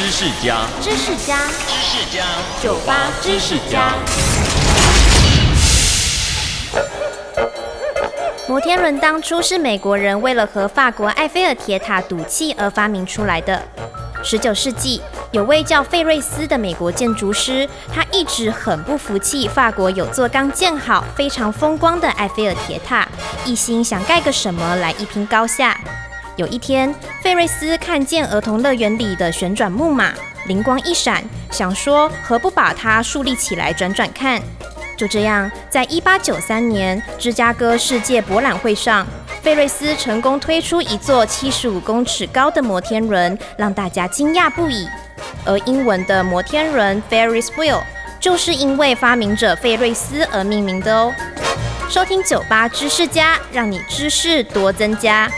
知识家，知识家，知识家，酒吧知识家。摩天轮当初是美国人为了和法国埃菲尔铁塔赌气而发明出来的。十九世纪，有位叫费瑞斯的美国建筑师，他一直很不服气法国有座刚建好、非常风光的埃菲尔铁塔，一心想盖个什么来一拼高下。有一天，费瑞斯看见儿童乐园里的旋转木马，灵光一闪，想说何不把它竖立起来转转看？就这样，在一八九三年芝加哥世界博览会上，费瑞斯成功推出一座七十五公尺高的摩天轮，让大家惊讶不已。而英文的摩天轮 Ferris wheel 就是因为发明者费瑞斯而命名的哦。收听酒吧知识家，让你知识多增加。